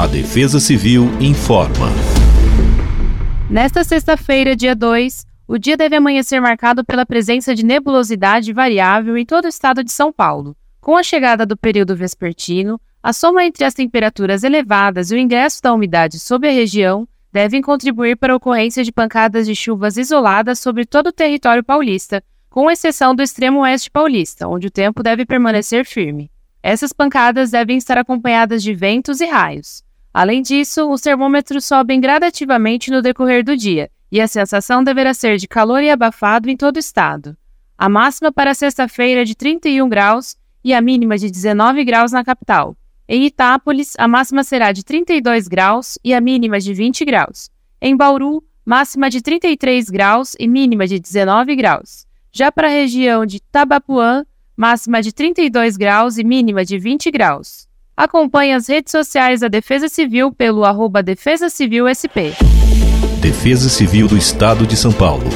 A Defesa Civil informa. Nesta sexta-feira, dia 2, o dia deve amanhecer marcado pela presença de nebulosidade variável em todo o estado de São Paulo. Com a chegada do período vespertino, a soma entre as temperaturas elevadas e o ingresso da umidade sobre a região devem contribuir para a ocorrência de pancadas de chuvas isoladas sobre todo o território paulista, com exceção do extremo oeste paulista, onde o tempo deve permanecer firme. Essas pancadas devem estar acompanhadas de ventos e raios. Além disso, os termômetros sobem gradativamente no decorrer do dia, e a sensação deverá ser de calor e abafado em todo o estado. A máxima para sexta-feira é de 31 graus e a mínima de 19 graus na capital. Em Itápolis, a máxima será de 32 graus e a mínima de 20 graus. Em Bauru, máxima de 33 graus e mínima de 19 graus. Já para a região de Tabapuã, máxima de 32 graus e mínima de 20 graus. Acompanhe as redes sociais da Defesa Civil pelo arroba Defesa Civil SP. Defesa Civil do Estado de São Paulo.